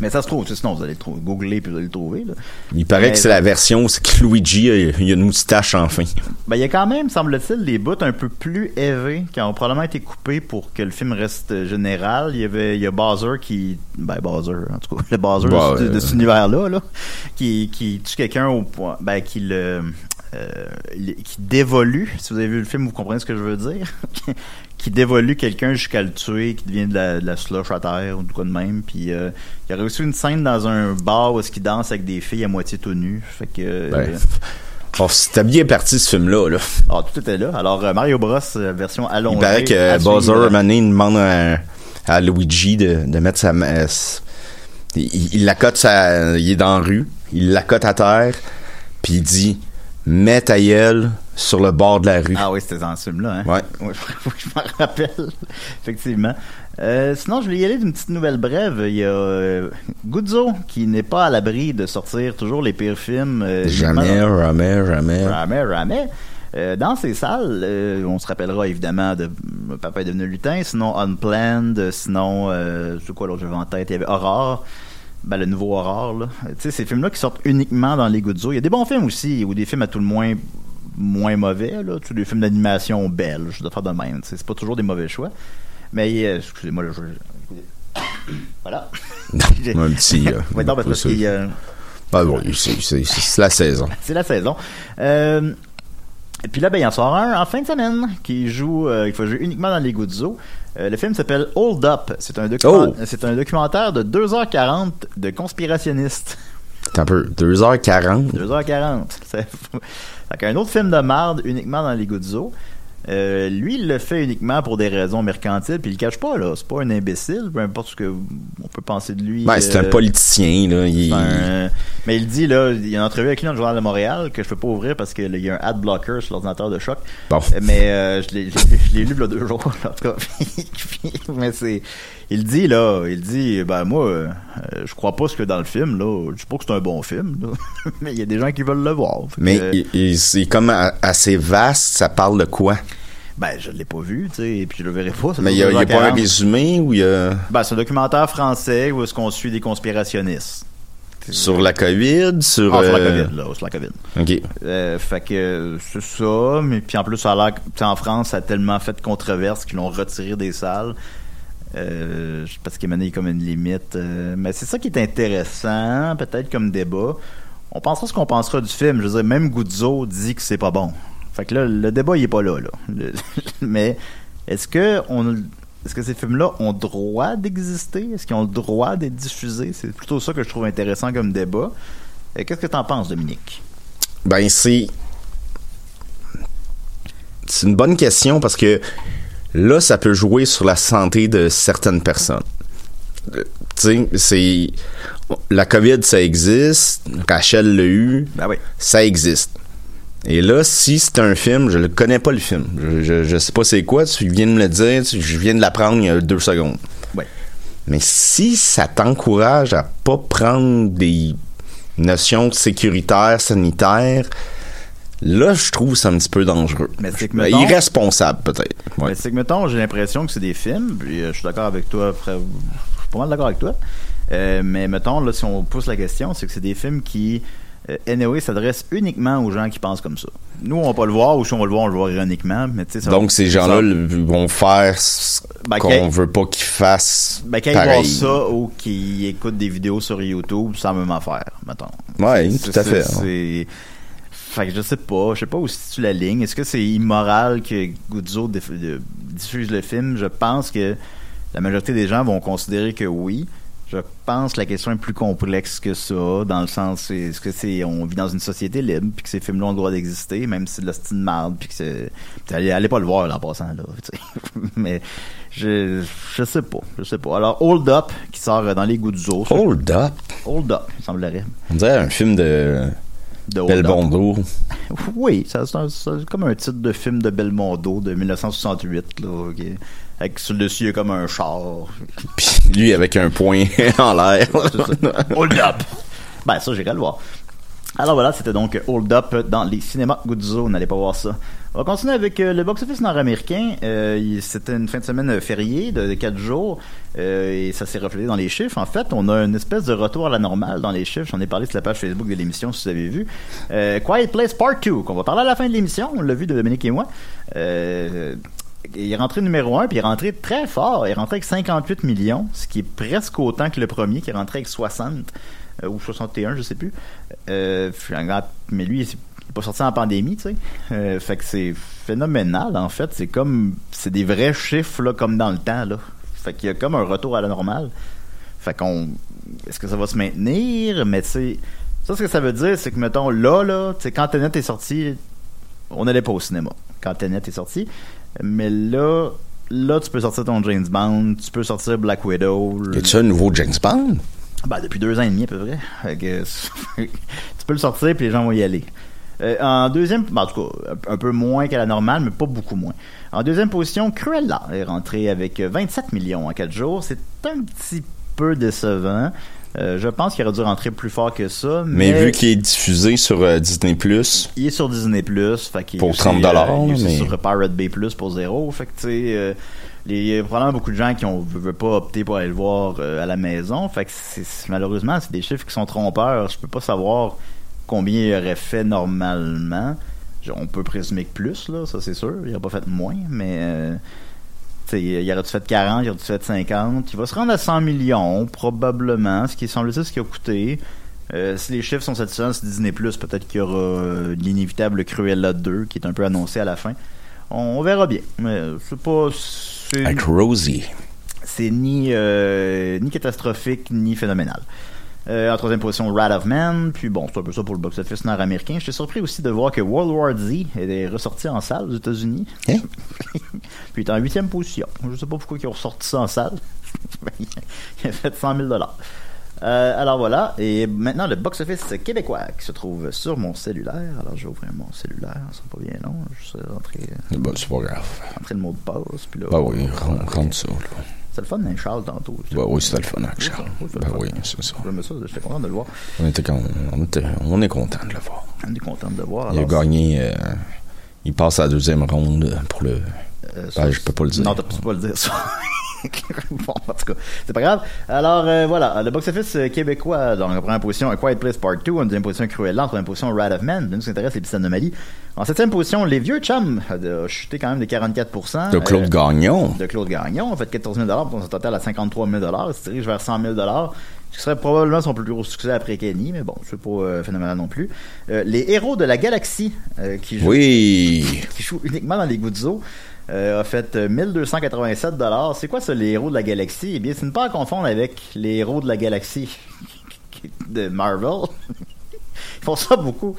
Mais ça se trouve, sinon vous allez le trouver. Googler puis vous allez le trouver. Là. Il paraît Mais- que c'est la version où que Luigi a, il a une moustache enfin. Ben, il y a quand même, semble-t-il, des bouts un peu plus élevés qui ont probablement été coupés pour que le film reste général. Il y avait, il y a Bowser qui, ben, Bowser, en tout cas, le Bowser Bah, de, de cet univers-là, là, qui, qui tue quelqu'un au point, ben, qui le, qui dévolue, si vous avez vu le film, vous comprenez ce que je veux dire, qui dévolue quelqu'un jusqu'à le tuer, qui devient de la, de la slush à terre ou de quoi de même, puis euh, il y aurait aussi une scène dans un bar où est-ce qu'il danse avec des filles à moitié tout nues, fait que... euh, Ben, oh, c'était bien parti ce film-là. Là. ah, tout était là. Alors, euh, Mario Bros, euh, version allongée. Il paraît que euh, Bowser, il demande à, à Luigi de, de mettre sa... Il, il- il la cote sa... Il est dans la rue, il la cote à terre, puis il dit « Mets ta gueule sur le bord de la rue. Ah oui, c'était dans ce film-là. Hein? Ouais. Oui, je m'en rappelle. Effectivement. Euh, sinon, je voulais y aller d'une petite nouvelle brève. Il y a euh, Guzzo qui n'est pas à l'abri de sortir toujours les pires films. euh, Jamais, jamais, jamais. Jamais, jamais. Euh, dans ces salles, euh, on se rappellera évidemment de Papa est devenu lutin, sinon Unplanned, sinon, euh, c'est quoi l'autre j'avais en tête? Il y avait Aurore. Ben, le nouveau horreur, là. Tu sais, ces films-là qui sortent uniquement dans les Guzzo. Il y a des bons films aussi, ou des films à tout le moins moins mauvais, là. Des films d'animation belges, de faire de même. C'est pas toujours des mauvais choix. Mais, euh, excusez-moi, là, je... Voilà. un petit. euh, Ouais, non, parce que a- Ah c'est la saison. c'est la saison. Euh, et puis là, ben, il en sort un en fin de semaine qui joue, euh, il faut jouer uniquement dans les Guzzo. Euh, le film s'appelle Hold Up. C'est un, document- Oh! un documentaire de 2h40 de conspirationnistes. C'est un peu 2h40. 2h40. C'est qu'un autre film de marde uniquement dans les Guzzo. Euh, lui, il le fait uniquement pour des raisons mercantiles, puis il le cache pas, là. C'est pas un imbécile, peu importe ce que on peut penser de lui. Ouais, c'est un Euh, politicien, là. Il, c'est un- mais il dit, là, il y a une entrevue avec lui dans le Journal de Montréal que je peux pas ouvrir parce qu'il y a un ad blocker sur l'ordinateur de choc. Bon. Mais euh, je l'ai- lu il y a deux jours, en tout cas. Mais c'est. Il dit, là, il dit, ben moi, euh, je crois pas ce que dans le film, là. Je sais pas que c'est un bon film, là. mais il y a des gens qui veulent le voir. Mais que, il- il- c'est comme assez vaste, ça parle de quoi? Ben, je l'ai pas vu, tu sais, et puis je le verrai pas. Mais il dure y a, pas un 2h40. résumé où il y a. Ben, c'est un documentaire français où est-ce qu'on suit des conspirationnistes. Sur la COVID, sur. Ah, sur la euh, COVID, là, sur la COVID. OK. Euh, fait que c'est ça, mais puis en plus ça a l'air en France ça a tellement fait de controverses qu'ils l'ont retiré des salles. Euh, parce qu'il y a comme une limite. euh, mais c'est ça qui est intéressant, peut-être comme débat. On pensera ce qu'on pensera du film. Je veux dire, même Guzzo dit que c'est pas bon. Fait que là, le débat il est pas là. là. Mais est-ce que on est-ce que ces films-là ont droit d'exister? Est-ce qu'ils ont le droit d'être diffusés? C'est plutôt ça que je trouve intéressant comme débat. Euh, Qu'est-ce que t'en penses, Dominique? Ben, c'est. C'est une bonne question parce que là, ça peut jouer sur la santé de certaines personnes. Euh, Tu sais, c'est. La COVID, ça existe. Rachel l'a eu. Ben oui. Ça existe. Et là, si c'est un film, je ne connais pas le film. Je, je, je sais pas c'est quoi. Tu viens de me le dire. tu- je viens de l'apprendre il y a deux secondes. Ouais. Mais si ça t'encourage à pas prendre des notions sécuritaires, sanitaires, là, je trouve ça un petit peu dangereux. Mais c'est que, mettons- irresponsable, peut-être. Ouais. Mais c'est que, mettons, j'ai l'impression que c'est des films, puis euh, je suis d'accord avec toi, après, je suis pas mal d'accord avec toi. Euh, mais mettons, là, si on pousse la question, c'est que c'est des films qui, euh, anyway, s'adressent uniquement aux gens qui pensent comme ça. Nous, on va pas le voir, ou si on va le voir, on le voit ironiquement, mais ça Donc, ces gens-là ça- vont faire ce Ben, qu'on veut pas qu'ils fassent. Ben, quand ils voient pareil. ça ou qu'ils écoutent des vidéos sur YouTube, c'est la même affaire, mettons. C'est- tout à fait. C'est. Fait que je sais pas, je sais pas où si tu la ligne. Est-ce que c'est immoral que Guzzo diffuse le film? Je pense que la majorité des gens vont considérer que oui. Je pense que la question est plus complexe que ça, dans le sens, est-ce que c'est, on vit dans une société libre, puis que ces films-là ont le droit d'exister, même si c'est de la style marde, puis que c'est, allez, allez pas le voir, là, en passant, là. Mais, je, je sais pas, je sais pas. Alors, Hold Up, qui sort dans les goûts du zoo. Hold Up? Hold Up, il semblerait. On dirait un film de. De. Belmondo. Oui, c'est comme un titre de film de Belmondo de 1968, là. Avec sur le dessus, il y a comme un char. Puis lui avec un poing en l'air. Hold Up! Ben, ça, j'irai le voir. Alors voilà, c'était donc Hold Up dans les cinémas Guzzo. N'allez pas voir ça. On va continuer avec euh, le box-office nord-américain. Euh, C'était une fin de semaine fériée de 4 jours euh, et ça s'est reflété dans les chiffres. En fait, on a une espèce de retour à la normale dans les chiffres. J'en ai parlé sur la page Facebook de l'émission, si vous avez vu. Euh, Quiet Place Part 2, qu'on va parler à la fin de l'émission. On l'a vu de Dominique et moi. Euh, il est rentré numéro 1, puis il est rentré très fort. Il est rentré avec 58 millions, ce qui est presque autant que le premier, qui est rentré avec 60 euh, ou 61, je sais plus. Euh, mais lui, il n'est pas sorti en pandémie, tu sais. Euh, fait que c'est phénoménal, en fait. C'est comme, c'est des vrais chiffres, là, comme dans le temps, là. Fait qu'il y a comme un retour à la normale. Fait qu'on, est-ce que ça va se maintenir? Mais tu sais, ça, ce que ça veut dire, c'est que, mettons, là, là, tu sais, quand Tenet est sorti, on n'allait pas au cinéma. Quand Tenet est sorti. Mais là, là, tu peux sortir ton James Bond, tu peux sortir Black Widow. Y a-tu un nouveau James Bond? Ben, depuis deux ans et demi, à peu près. Tu peux le sortir, puis les gens vont y aller. Euh, en deuxième, ben, en tout cas, un, peu moins qu'à la normale, mais pas beaucoup moins. En deuxième position, Cruella est rentré avec 27 millions en quatre jours. C'est un petit peu décevant. Euh, je pense qu'il aurait dû rentrer plus fort que ça. Mais, Mais vu qu'il est diffusé sur euh, Disney+, il est sur Disney Plus, Pour aussi, 30 euh, il est mais- sur Pirate Bay Plus pour zéro. Fait que tu sais, euh, il y a probablement beaucoup de gens qui ont veulent pas opter pour aller le voir à la maison. Fait que malheureusement, c'est des chiffres qui sont trompeurs. Je peux pas savoir combien il aurait fait normalement. On peut présumer que plus, là, ça c'est sûr. Il a pas fait moins, mais il aurait-tu fait 40, il aurait-tu fait 50. Il va se rendre à 100 millions, probablement, ce qui semble-t-il ce qui a coûté. Euh, si les chiffres sont satisfaisants, c'est Disney+, peut-être qu'il y aura euh, l'inévitable Cruella 2, qui est un peu annoncé à la fin. On, on verra bien. Mais c'est pas... c'est- avec Rosie. c'est ni, euh, ni catastrophique ni phénoménal. Euh, en troisième position, Rat of Man. Puis bon, c'est un peu ça pour le box-office nord-américain. J'étais surpris aussi de voir que World War Z est ressorti en salle aux États-Unis. Hein? Puis il est en huitième position. Je sais pas pourquoi ils ont ressorti ça en salle. il a fait 100 000 euh, alors voilà, et maintenant le box-office québécois qui se trouve sur mon cellulaire. Alors je vais ouvrir mon cellulaire, ça sera pas bien long. Je vais rentrer, Bah, c'est pas grave. rentrer le mot de passe. Puis là, Bah oui, rentre ça, là. C'est le fun d'un Charles tantôt. Bah oui, c'était le fun avec Charles. Oui, fun. oui, c'est ça. J'étais content de le voir. On, était con- on, était- on est content de le voir. On est content de le voir. Il a gagné. euh, il passe à la deuxième ronde pour le. euh, Ben, je peux pas le dire. Non, tu peux pas le dire, ça. bon, en tout cas, c'est pas grave. Alors, euh, voilà, le box-office euh, québécois, donc en première position, A Quiet Place Part 2, en deuxième position, Cruella, en troisième position, Rat of Man, nous, ce qui intéresse, les petites anomalies. En septième position, Les Vieux Chums, a chuté quand même de 44 De Claude Euh, Gagnon. de Claude Gagnon, en fait 14 000 pour un total à 53 000 Il se dirige vers 100 000 ce serait probablement son plus gros succès après Kenny, mais bon, c'est pas euh, phénoménal non plus. Euh, les héros de la galaxie, euh, qui, jouent, Oui. qui jouent uniquement dans les Guzzo, euh, a fait euh, 1287 C'est quoi ça, les héros de la galaxie? Eh bien, c'est ne pas à confondre avec les héros de la galaxie de Marvel. Ils font ça beaucoup.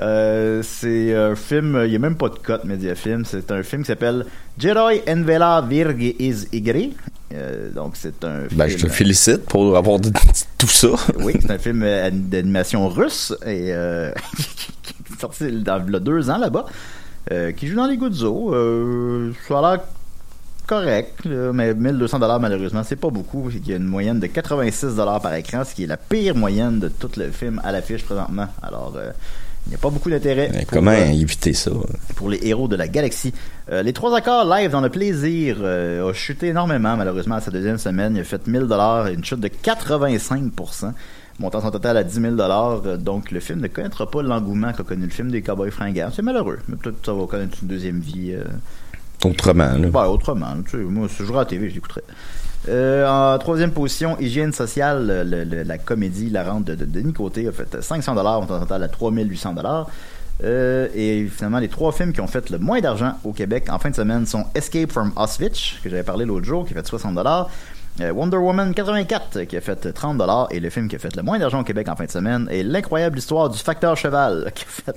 Euh, c'est un film, il n'y a même pas de cote Mediafilm. C'est un film qui s'appelle Jedi Envela Virge is Igri. Euh, donc, c'est un film. Ben, je te félicite pour avoir dit tout ça. Oui, c'est un film euh, d'animation russe et euh, qui est sorti dans, il y a deux ans là-bas, euh, qui joue dans les Guzzo. Euh, ça a l'air correct, mais 1200 dollars malheureusement, c'est pas beaucoup. Il y a une moyenne de 86 dollars par écran, ce qui est la pire moyenne de tout le film à l'affiche présentement. Alors, euh, il n'y a pas beaucoup d'intérêt. Comment euh, éviter ça? pour les héros de la galaxie. Euh, les trois accords live dans le plaisir a chuté énormément malheureusement à sa deuxième semaine. Il a fait 1000 dollars, une chute de 85 montant son total à 10 000 dollars. Donc le film ne connaîtra pas l'engouement qu'a connu le film des Cowboys fringants. C'est malheureux, mais peut-être que ça va connaître une deuxième vie. euh, Autrement, là. bah, autrement. Tu sais, moi, si je jouerais à la TV, je l'écouterais. Euh, en troisième position, Hygiène sociale, le- le- la comédie La rente de, de Denis Côté a fait 500 dollars, montant total à 3800 dollars. Euh, et finalement, les trois films qui ont fait le moins d'argent au Québec en fin de semaine sont Escape from Auschwitz, que j'avais parlé l'autre jour, qui a fait 60 dollars. Wonder Woman 84 qui a fait 30 dollars et le film qui a fait le moins d'argent au Québec en fin de semaine est l'incroyable histoire du facteur cheval qui a fait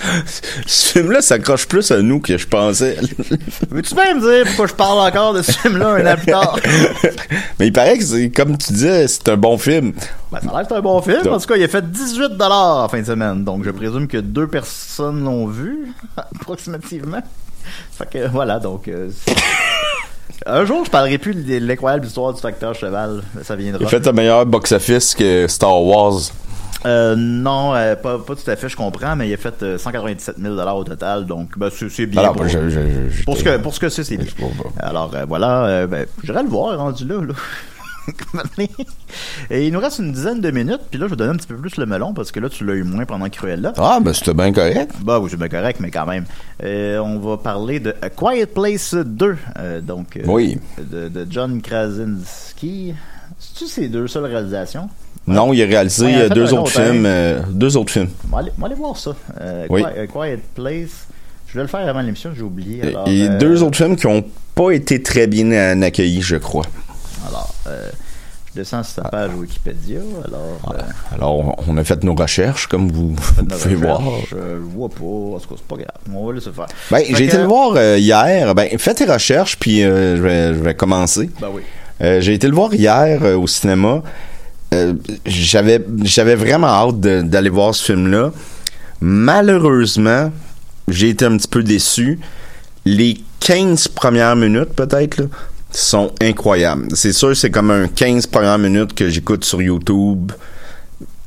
Ce film-là s'accroche plus à nous que je pensais. Veux-tu bien me dire pourquoi je parle encore de ce film-là un an plus tard? Mais il paraît que c'est, comme tu disais, c'est un bon film. Ben, ça a l'air que c'est un bon film. Donc- En tout cas, il a fait 18 dollars en fin de semaine. Donc, je présume que deux personnes l'ont vu, approximativement. Fait que, voilà, donc... euh, un jour, je parlerai plus de l'incroyable histoire du facteur cheval. Ça viendra. Il a fait un meilleur box-office que Star Wars. Euh, non, euh, pas, pas tout à fait, je comprends, mais il a fait euh, 197 000 au total. Donc, ben, c'est bien. Alors, pour, je- je- je- pour ce que, pour ce que c'est, c'est bien. Alors, euh, voilà, euh, ben, j'irai le voir, rendu là, là. Et il nous reste une dizaine de minutes, puis là, je vais donner un petit peu plus le melon, parce que là, tu l'as eu moins pendant Cruella. Ah, ben c'était bien correct. Bah oui, c'est bien correct, mais quand même. Euh, on va parler de A Quiet Place 2, euh, donc euh, Oui. de, de John Krasinski. C'est-tu ces deux seules réalisations? Non, il a réalisé Ouais, il a fait deux autres autre, hein. films. deux autres films. Aller voir ça. Oui. A Quiet Place. Je vais le faire avant l'émission, j'ai oublié. Et- Alors, Et deux autres films qui ont pas été très bien accueillis, je crois. Alors, euh, je descends sur sa page Wikipédia. Alors, euh, Alors, on- a fait nos recherches, comme vous pouvez voir. euh, je vois pas. En tout cas, c'est pas grave. On va laisser faire. Ben, j'ai été le voir euh, hier. Ben, fais tes recherches, puis euh, je, vais, je vais commencer. Ben oui. J'ai été le voir hier au cinéma. J'avais j'avais vraiment hâte d'aller voir ce film-là. Malheureusement, j'ai été un petit peu déçu. Les 15 premières minutes, peut-être, là, sont incroyables. C'est sûr, c'est comme un 15 premières minutes que j'écoute sur YouTube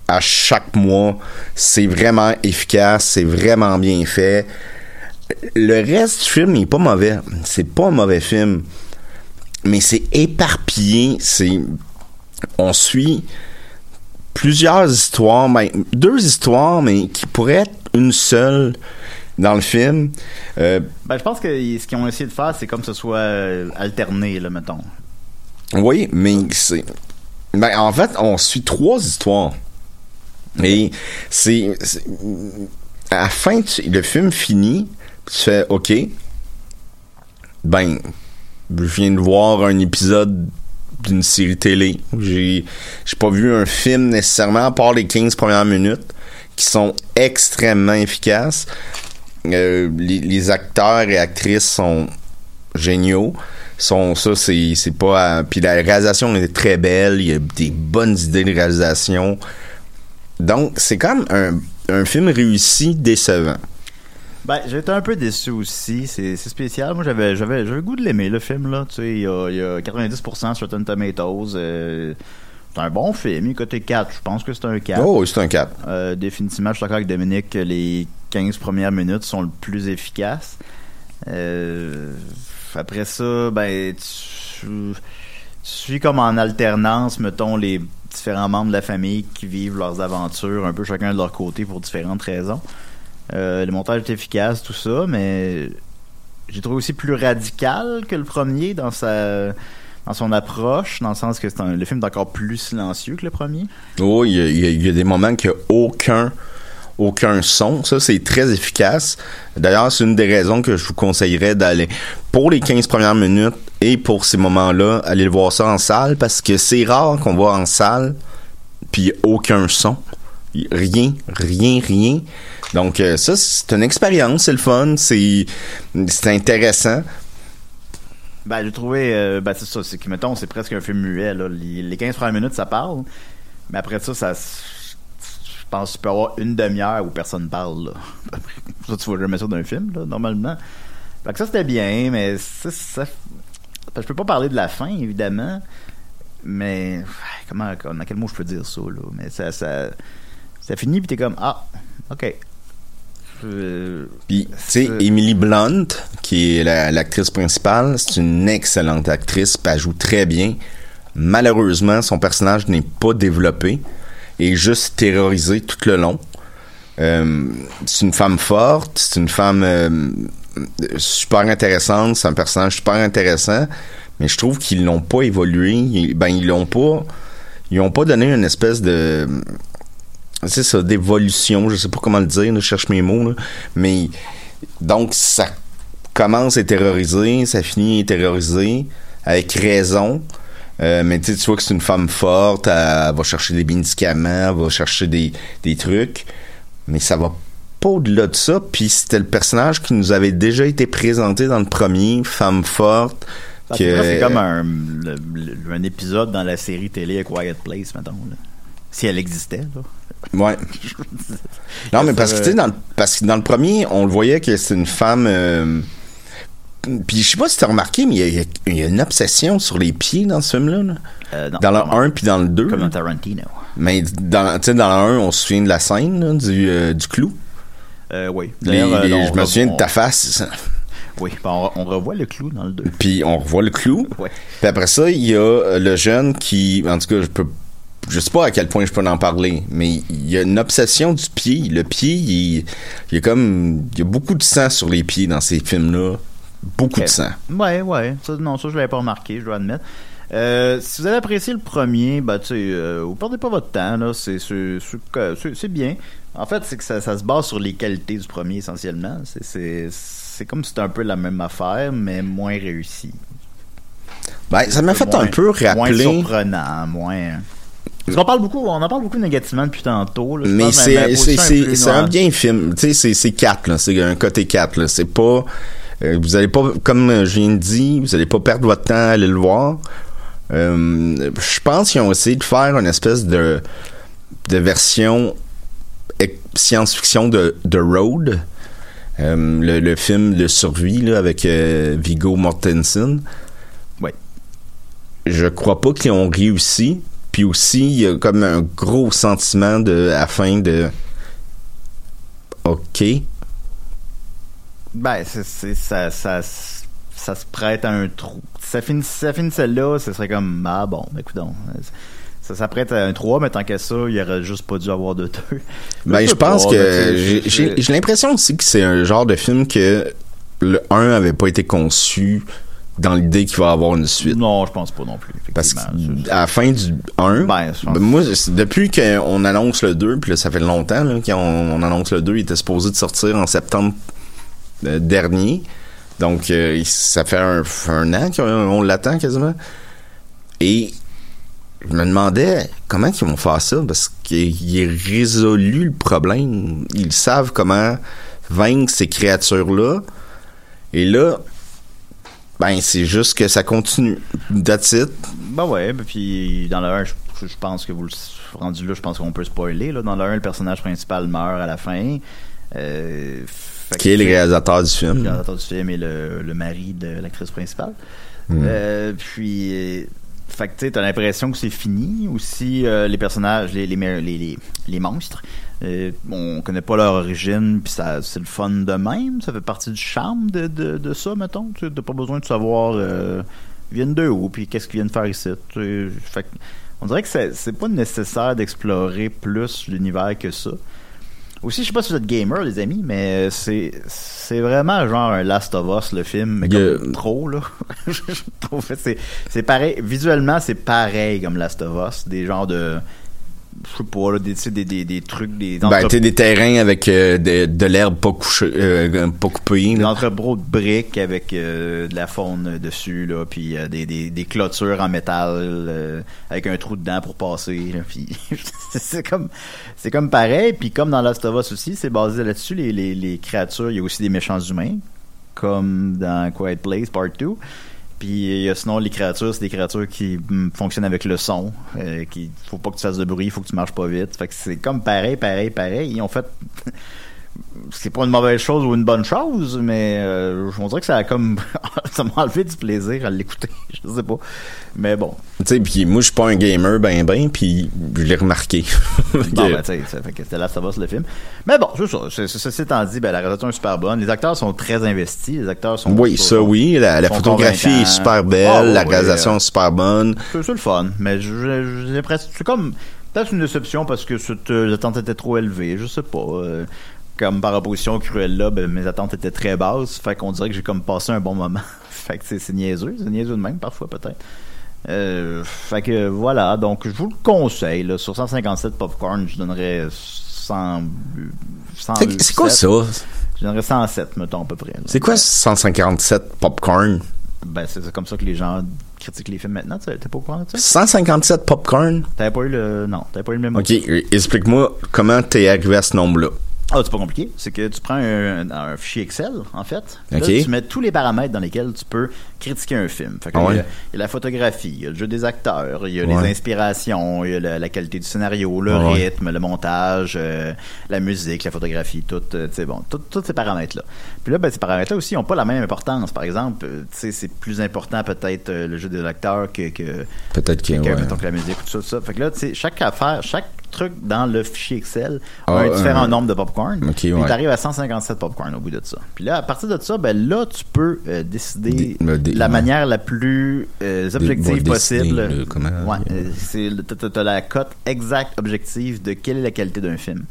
à chaque mois. C'est vraiment efficace, c'est vraiment bien fait. Le reste du film n'est pas mauvais. C'est pas un mauvais film. Mais c'est éparpillé. C'est. On suit plusieurs histoires, ben, deux histoires, mais qui pourraient être une seule dans le film. Euh, Ben, je pense que ce qu'ils ont essayé de faire, c'est comme ce soit euh, alterné, là, mettons. Oui, mais c'est. Ben, en fait, on suit trois histoires. Et c'est. À la fin, tu- le film finit, puis tu fais OK. Ben, je viens de voir un épisode d'une série télé. J'ai j'ai pas vu un film nécessairement, à part les 15 premières minutes, qui sont extrêmement efficaces. Euh, les, acteurs et actrices sont géniaux. Sont, ça, c'est, pas. Puis la réalisation est très belle. Il y a des bonnes idées de réalisation. Donc, c'est comme un, un film réussi décevant. Ben, été un peu déçu aussi. C'est spécial. Moi, j'avais j'avais le goût de l'aimer, le film, là. Tu sais, il y a, il y a 90% sur Tomatoes. euh, c'est un bon film. Il coté 4. Je pense que c'est un 4. Oh, c'est un 4. Euh, définitivement, je suis d'accord avec Dominique que les 15 premières minutes sont le plus efficaces. Euh, après ça, ben, tu, tu suis comme en alternance, mettons, les différents membres de la famille qui vivent leurs aventures, un peu chacun de leur côté pour différentes raisons. Euh, le montage est efficace, tout ça, mais j'ai trouvé aussi plus radical que le premier dans sa dans son approche, dans le sens que un- le film est encore plus silencieux que le premier. Oh, il y a, des moments qu'il n'y aucun, aucun son. Ça, c'est très efficace. D'ailleurs, c'est une des raisons que je vous conseillerais d'aller, pour les 15 premières minutes et pour ces moments-là, aller le voir ça en salle parce que c'est rare qu'on voit en salle puis aucun son. Rien, rien, rien. Donc, euh, ça, c'est une expérience, c'est le fun, c'est intéressant. Ben, j'ai trouvé, euh, ben, c'est que, mettons, c'est presque un film muet, là. Les, les 15 premières minutes, ça parle. Mais après ça, ça, je pense que tu peux avoir une demi-heure où personne parle, là. ça, tu vois jamais ça d'un film, là, normalement. Fait que ça, c'était bien, mais ça, ça- je peux pas parler de la fin, évidemment. Mais, comment, dans quel mot je peux dire ça, là? Mais ça, ça, ça finit, puis t'es comme, ah, ok. Euh, Puis, tu sais, Emily Blunt, qui est la- l'actrice principale, c'est une excellente actrice, elle joue très bien. Malheureusement, son personnage n'est pas développé et juste terrorisé tout le long. Euh, c'est une femme forte, c'est une femme euh, super intéressante, c'est un personnage super intéressant, mais je trouve qu'ils l'ont pas évolué. Ils- Ben, ils l'ont pas. Ils ont pas donné une espèce de c'est ça, d'évolution, je sais pas comment le dire, là, je cherche mes mots, là. mais donc ça commence à être terrorisé, ça finit à terrorisé, avec raison, Euh, mais tu vois que c'est une femme forte, elle, elle va chercher des médicaments, elle va chercher des, des trucs, mais ça va pas au-delà de ça, puis c'était le personnage qui nous avait déjà été présenté dans le premier, femme forte, que- c'est comme un, le- le- un épisode dans la série télé A Quiet Place, mettons. Là. Si elle existait, là. Ouais. Non, mais parce que, tu sais, dans, le- parce que dans le premier, on le voyait que c'est une femme. euh, puis je sais pas si t'as remarqué, mais il y a- y, une obsession sur les pieds dans ce film-là. là. Euh, non, dans le pas 1 puis dans le 2. Comme dans Tarantino. Mais dans, dans le 1, on se souvient de la scène là, du, euh, du clou. Euh, oui. Les- je me souviens de ta face. Oui, ben, on, on revoit le clou dans le 2. Puis on revoit le clou. Ouais. Puis après ça, il y a le jeune qui, en tout cas, je peux, je sais pas à quel point je peux en parler, mais il y a une obsession du pied. Le pied, il, y a comme, il y a beaucoup de sang sur les pieds dans ces films-là. Beaucoup de sang. Ouais, ouais. Ça, non, ça, je l'avais pas remarqué, je dois admettre. Euh, si vous avez apprécié le premier, ben, tu euh, vous perdez pas votre temps, là. C'est, c'est, bien. En fait, c'est que ça, ça se base sur les qualités du premier, essentiellement. C'est, c'est, c'est comme si c'était un peu la même affaire, mais moins réussi. Ben, ça m'a fait Moins- un peu Moins rappeler. surprenant, moins. Parce qu'on parle beaucoup, on en parle beaucoup négativement depuis tantôt. là. Mais c'est un bien film. Tu sais, c'est c'est 4 là, c'est un côté 4 là, c'est pas euh, vous allez pas comme euh, je viens de dire, vous allez pas perdre votre temps à aller le voir. Euh, je pense qu'ils ont essayé de faire une espèce de de version science-fiction de de Road. Euh, le, le film de survie là, avec Viggo Mortensen. Ouais. je crois pas qu'ils ont réussi. Puis aussi, il y a comme un gros sentiment de, à fin de, ok, Ben, c'est, ça, ça, ça se prête à un trou. Si ça finit, ça finissait là, ce serait comme, ah bon, ben, écoute donc. Ça s'apprête à un 3, mais tant qu'à ça, il aurait juste pas dû avoir de 2. Ben, je pense que j'ai l'impression aussi que c'est un genre de film que le 1 avait pas été conçu dans l'idée qu'il va avoir une suite. Non, je pense pas non plus. Parce qu'à la fin du 1, ben, moi, c'est- depuis qu'on annonce le 2, puis là, ça fait longtemps qu'on on annonce le 2, il était supposé de sortir en septembre euh, dernier. Donc, euh, ça fait un, un an qu'on on l'attend quasiment. Et je me demandais comment ils vont faire ça, parce qu'il est résolu le problème. Ils savent comment vaincre ces créatures-là. Et là, ben, c'est juste que ça continue. That's it. Ben ouais, ben puis dans le 1, je, je pense que vous le rendu là, je pense qu'on peut spoiler. Là. Dans le 1, le personnage principal meurt à la fin. Euh, Qui est le réalisateur du film. Le réalisateur du film et le, le mari de l'actrice principale. Mm. Euh, puis, euh, fait que tu t'as l'impression que c'est fini. Aussi, euh, les personnages, les, les, les, les monstres, euh, on connaît pas leur origine, puis ça, c'est le fun de même. Ça fait partie du charme de, de, de ça, mettons. Tu t'as pas besoin de savoir euh, ils viennent de où, puis qu'est-ce qu'ils viennent faire ici. Fait on dirait que c'est, c'est pas nécessaire d'explorer plus l'univers que ça. Aussi, je sais pas si vous êtes gamer, les amis, mais c'est c'est vraiment genre un Last of Us le film, mais comme trop là. je trouve que c'est c'est pareil. Visuellement, c'est pareil comme Last of Us, des genres de je sais pas là, des, des, des, des trucs, des Ben, des terrains avec euh, de, de l'herbe pas couchée, euh, pas coupée. de briques avec euh, de la faune dessus là, puis euh, des, des, des clôtures en métal euh, avec un trou dedans pour passer. là, puis c'est comme c'est comme pareil. Puis comme dans Last of Us aussi, c'est basé là-dessus les, les, les créatures. Il y a aussi des méchants humains, comme dans Quiet Place Part 2. Puis a sinon les créatures, c'est des créatures qui mm, fonctionnent avec le son. Euh, qui faut pas que tu fasses de bruit, faut que tu marches pas vite. Fait que c'est comme pareil, pareil, pareil. Ils ont fait c'est pas une mauvaise chose ou une bonne chose, mais euh, on dirait que ça a comme ça m'a enlevé du plaisir à l'écouter. Je sais pas. Mais bon. Tu sais, puis moi, je suis pas un gamer ben ben, puis je l'ai remarqué. Bon, ben, tu sais, c'était là, ça va sur le film. Mais bon, c'est ça. Ceci étant dit, ben, la réalisation est super bonne. Les acteurs sont très investis. Les acteurs sont. oui, sont- ça oui. La, la photographie convaincants. est super belle, Ah, ouais, la ouais, réalisation euh, est super bonne. C'est le fun, mais j'ai l'impression c'est comme peut-être une déception parce que cette, euh, l'attente était trop élevée, je sais pas. euh, comme par opposition au Cruella, ben, mes attentes étaient très basses, fait qu'on dirait que j'ai comme passé un bon moment. fait que c'est, niaiseux, c'est niaiseux de même parfois peut-être. Euh, fait que voilà, donc je vous le conseille. Là, sur 157 popcorn, je donnerais 100. 100 C'est- quoi ça? Je donnerais 107, mettons à peu près. là. C'est quoi 157 popcorn? Ben, c'est comme ça que les gens critiquent les films maintenant. tu sais, T'es pas au courant de ça? 157 popcorn? T'avais pas eu le. Non, t'avais pas eu le même Ok, explique-moi comment t'es arrivé à ce nombre-là. Ah, c'est pas compliqué. C'est que tu prends un, un fichier Excel, en fait. Là, Ok. tu mets tous les paramètres dans lesquels tu peux critiquer un film. Fait que Ah il, y a, il y a la photographie, il y a le jeu des acteurs, il y a Ouais. les inspirations, il y a la, la qualité du scénario, le Ah ouais. rythme, le montage, euh, la musique, la photographie, tout, euh, tu bon, tout- tous ces paramètres-là. Puis là, ben, ces paramètres-là aussi n'ont pas la même importance. Par exemple, euh, tu c'est plus important peut-être euh, le jeu des acteurs que, que Peut-être que, que, la musique ou tout ça, ça. Fait que là, tu chaque affaire, chaque truc dans le fichier Excel Ah, a un différent nombre de popcorn. Ok, Puis ouais. t'arrives à 157 popcorn au bout de ça. Puis là, à partir de ça, ben là, tu peux euh, décider des- la ouais. manière la plus euh, objective possible. comment- ouais, euh, c'est t'as- t'as t'as la cote exacte objective de quelle est la qualité d'un film.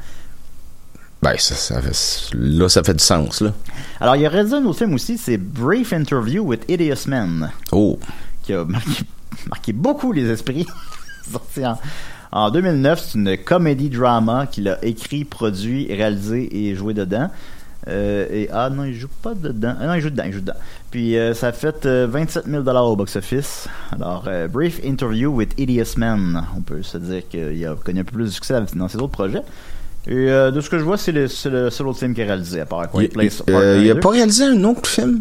Ben, ça, ça fait, là, ça fait du sens, là. Alors, il y a réalisé un autre film aussi, c'est Brief Interview with Hideous Men. Oh. qui a marqué, marqué beaucoup les esprits. Sorti en, en 2009, c'est une comédie drama qu'il a écrit, produit, réalisé et joué dedans. Euh, et ah non, il joue pas dedans. Ah non, il joue dedans, il joue dedans. Puis euh, ça a fait euh, 27 000 au box-office. Alors, euh, Brief Interview with Hideous Men. On peut se dire qu'il a connu un peu plus de succès dans ses autres projets. Et euh, de ce que je vois, c'est le, c'est le seul autre film qu'il a réalisé, à part Quiet Il, Place. euh, il et a pas réalisé un autre film?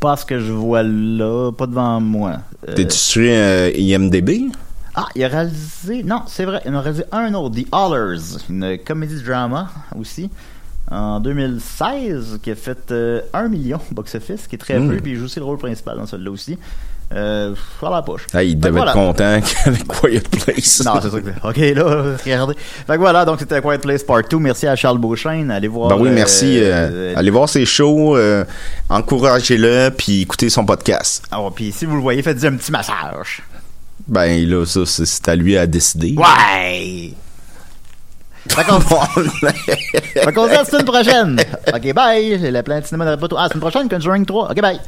Pas ce que je vois là, pas devant moi. Euh, T'es-tu sur euh, IMDB? Ah, il a réalisé. Non, c'est vrai, il en a réalisé un autre, The Hollers, une comédie drama aussi. En 2016, qui a fait euh, 1 million box-office, qui est très Mm. peu, puis il joue aussi le rôle principal dans celui-là aussi. Euh, par la poche. Il devait voilà. être content avec Quiet Place. Non, c'est ça Ok, là, regardez. Fait que voilà, donc c'était Quiet Place Part 2. Merci à Charles Beauchesne. Allez voir. Ben oui, euh, merci. euh, euh, allez voir ses shows, encouragez-le, puis écoutez son podcast. Ah, puis si vous le voyez, faites-y un petit massage. Ben là, ça, c'est c'est à lui à décider. Ouais! Dit à la semaine prochaine. Ok, bye. J'ai la plainte cinéma de Ah, la semaine prochaine, Conjuring 3. Ok, bye.